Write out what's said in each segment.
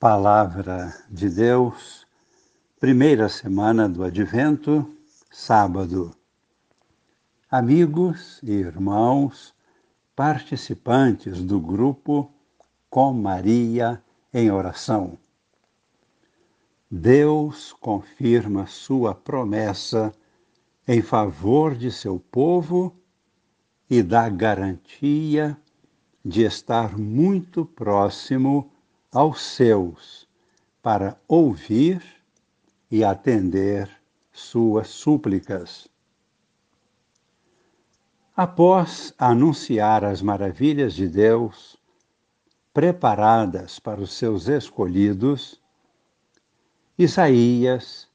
Palavra de Deus, primeira semana do Advento, sábado. Amigos e irmãos, participantes do grupo Com Maria em Oração. Deus confirma sua promessa em favor de seu povo e dá garantia de estar muito próximo aos seus para ouvir e atender suas súplicas. Após anunciar as maravilhas de Deus, preparadas para os seus escolhidos, Isaías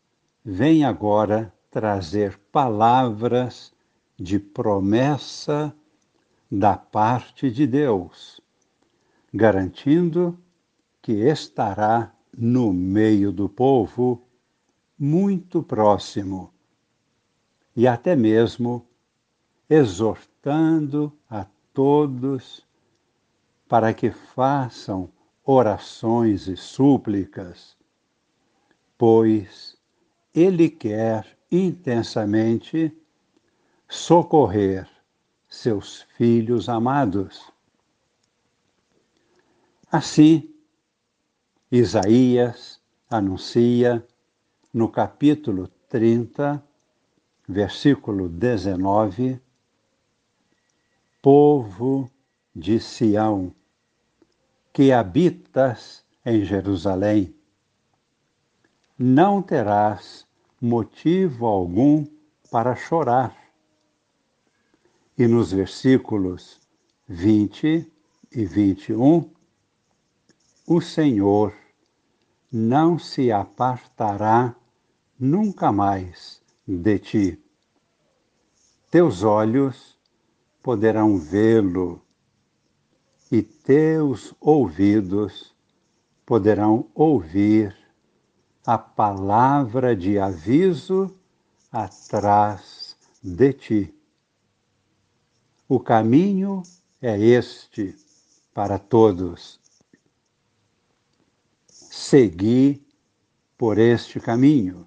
vem agora trazer palavras de promessa da parte de Deus, garantindo que estará no meio do povo, muito próximo, e até mesmo exortando a todos para que façam orações e súplicas, pois Ele quer intensamente socorrer seus filhos amados. Assim, Isaías anuncia no capítulo 30, versículo 19: Povo de Sião, que habitas em Jerusalém, não terás motivo algum para chorar. E nos versículos 20 e 21, o Senhor não se apartará nunca mais de ti. Teus olhos poderão vê-lo e teus ouvidos poderão ouvir a palavra de aviso atrás de ti. O caminho é este para todos segui por este caminho,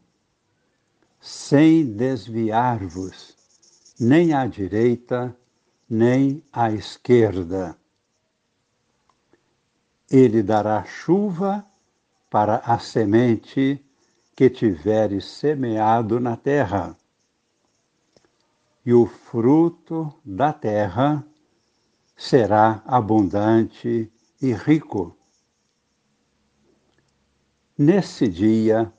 sem desviar-vos nem à direita, nem à esquerda. Ele dará chuva para a semente que tiveres semeado na terra, e o fruto da terra será abundante e rico Nesse dia,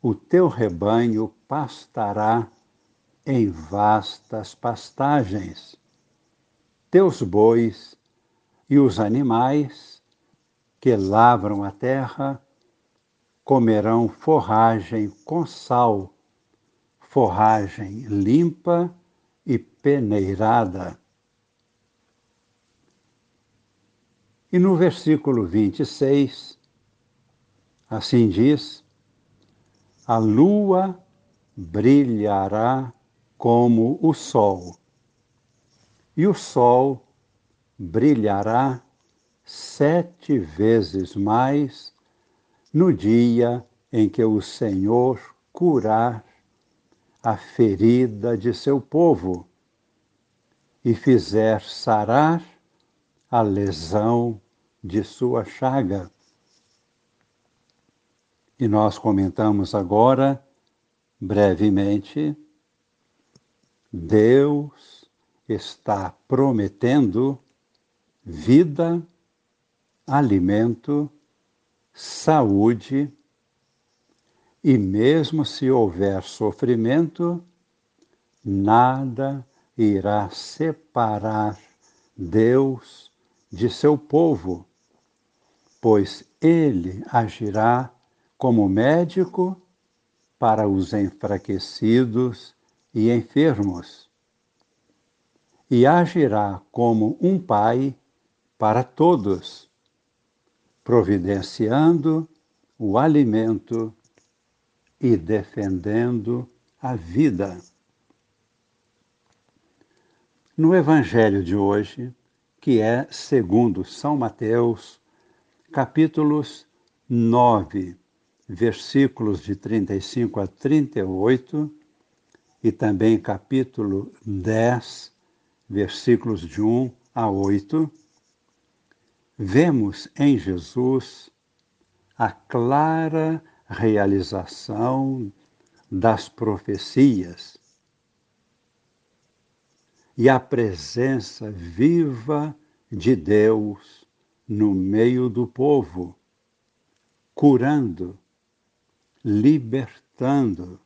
o teu rebanho pastará em vastas pastagens. Teus bois e os animais que lavram a terra comerão forragem com sal, forragem limpa e peneirada. E no versículo 26, Assim diz: a lua brilhará como o sol, e o sol brilhará sete vezes mais no dia em que o Senhor curar a ferida de seu povo e fizer sarar a lesão de sua chaga. E nós comentamos agora, brevemente, Deus está prometendo vida, alimento, saúde, e mesmo se houver sofrimento, nada irá separar Deus de seu povo, pois ele agirá como médico para os enfraquecidos e enfermos, e agirá como um pai para todos, providenciando o alimento e defendendo a vida. No Evangelho de hoje, que é segundo São Mateus, capítulos 9, versículos de 35 a 38, e também capítulo 10, versículos de 1 a 8, vemos em Jesus a clara realização das profecias e a presença viva de Deus no meio do povo, curando, libertando,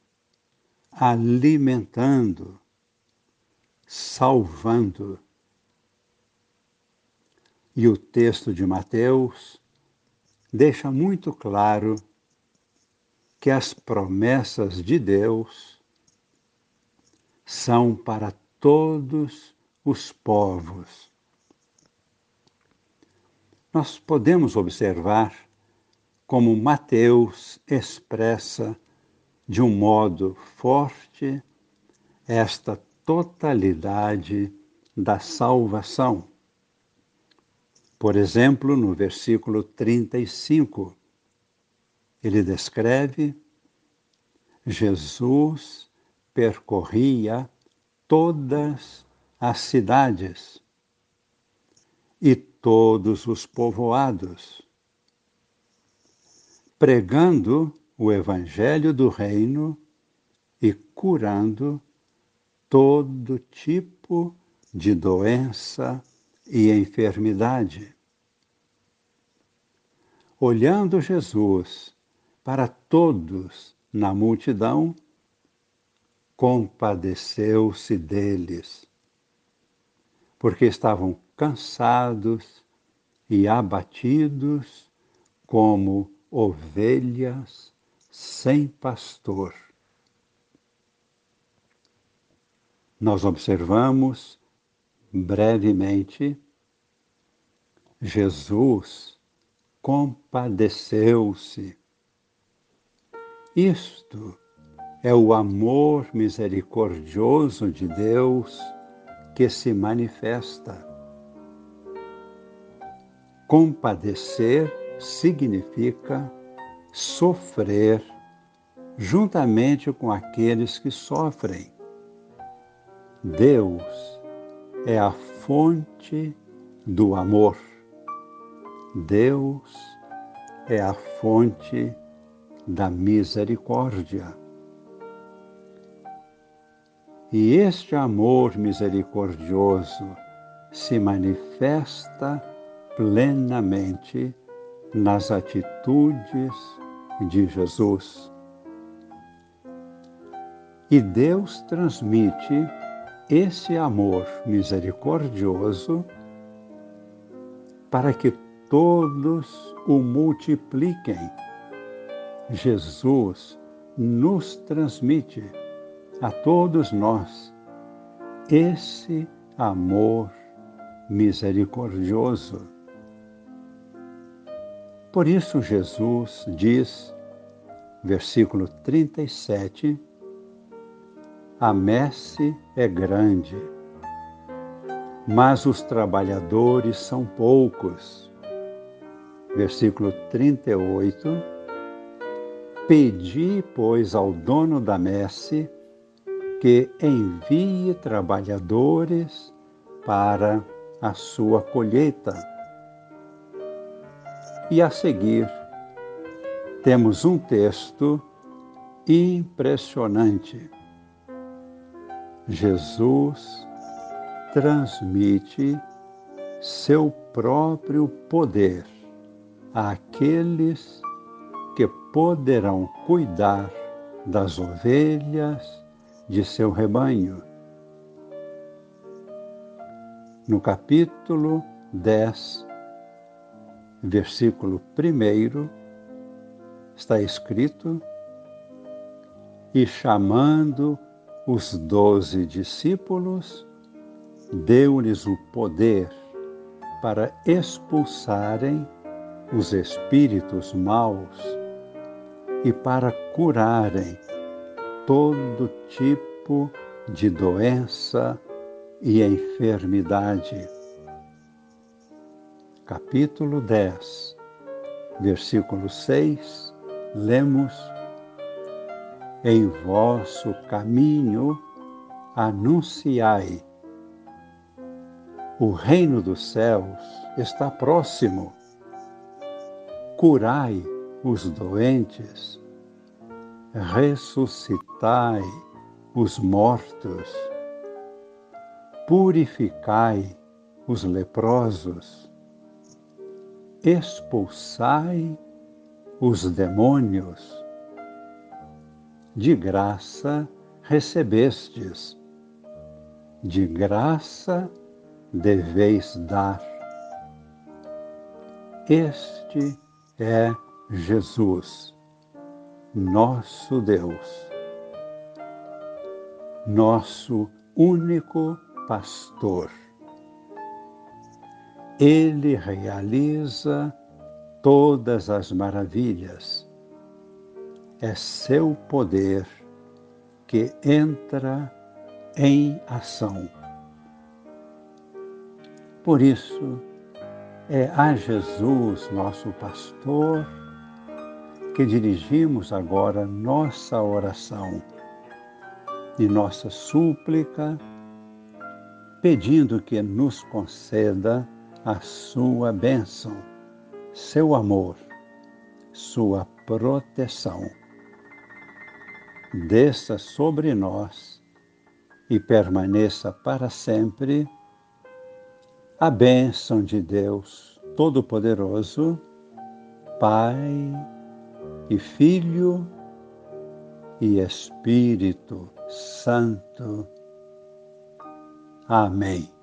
alimentando, salvando. E o texto de Mateus deixa muito claro que as promessas de Deus são para todos os povos. Nós podemos observar como Mateus expressa de um modo forte esta totalidade da salvação. Por exemplo, no versículo 35, ele descreve Jesus percorria todas as cidades e todos os povoados, pregando o Evangelho do Reino e curando todo tipo de doença e enfermidade. Olhando Jesus para todos na multidão, compadeceu-se deles, porque estavam cansados e abatidos como ovelhas sem pastor. Nós observamos brevemente Jesus compadeceu-se. Isto é o amor misericordioso de Deus que se manifesta. Compadecer significa sofrer juntamente com aqueles que sofrem. Deus é a fonte do amor. Deus é a fonte da misericórdia. E este amor misericordioso se manifesta plenamente nas atitudes de Jesus. E Deus transmite esse amor misericordioso para que todos o multipliquem. Jesus nos transmite a todos nós esse amor misericordioso. Por isso, Jesus diz, versículo 37, a messe é grande, mas os trabalhadores são poucos. Versículo 38, Pedi, pois, ao dono da messe que envie trabalhadores para a sua colheita. E a seguir, temos um texto impressionante. Jesus transmite seu próprio poder àqueles que poderão cuidar das ovelhas de seu rebanho. No capítulo 10, versículo 1, está escrito: E chamando os doze discípulos, deu-lhes o poder para expulsarem os espíritos maus e para curarem todo tipo de doença e enfermidade capítulo 10, versículo 6, lemos: Em vosso caminho anunciai. O reino dos céus está próximo. Curai os doentes, ressuscitai os mortos, purificai os leprosos, expulsai os demônios. De graça recebestes, de graça deveis dar. Este é Jesus, nosso Deus, nosso único pastor. Ele realiza todas as maravilhas. É seu poder que entra em ação. Por isso, é a Jesus, nosso pastor, que dirigimos agora nossa oração e nossa súplica, pedindo que nos conceda a sua bênção, seu amor, sua proteção. Desça sobre nós e permaneça para sempre a bênção de Deus Todo-Poderoso, Pai e Filho e Espírito Santo. Amém.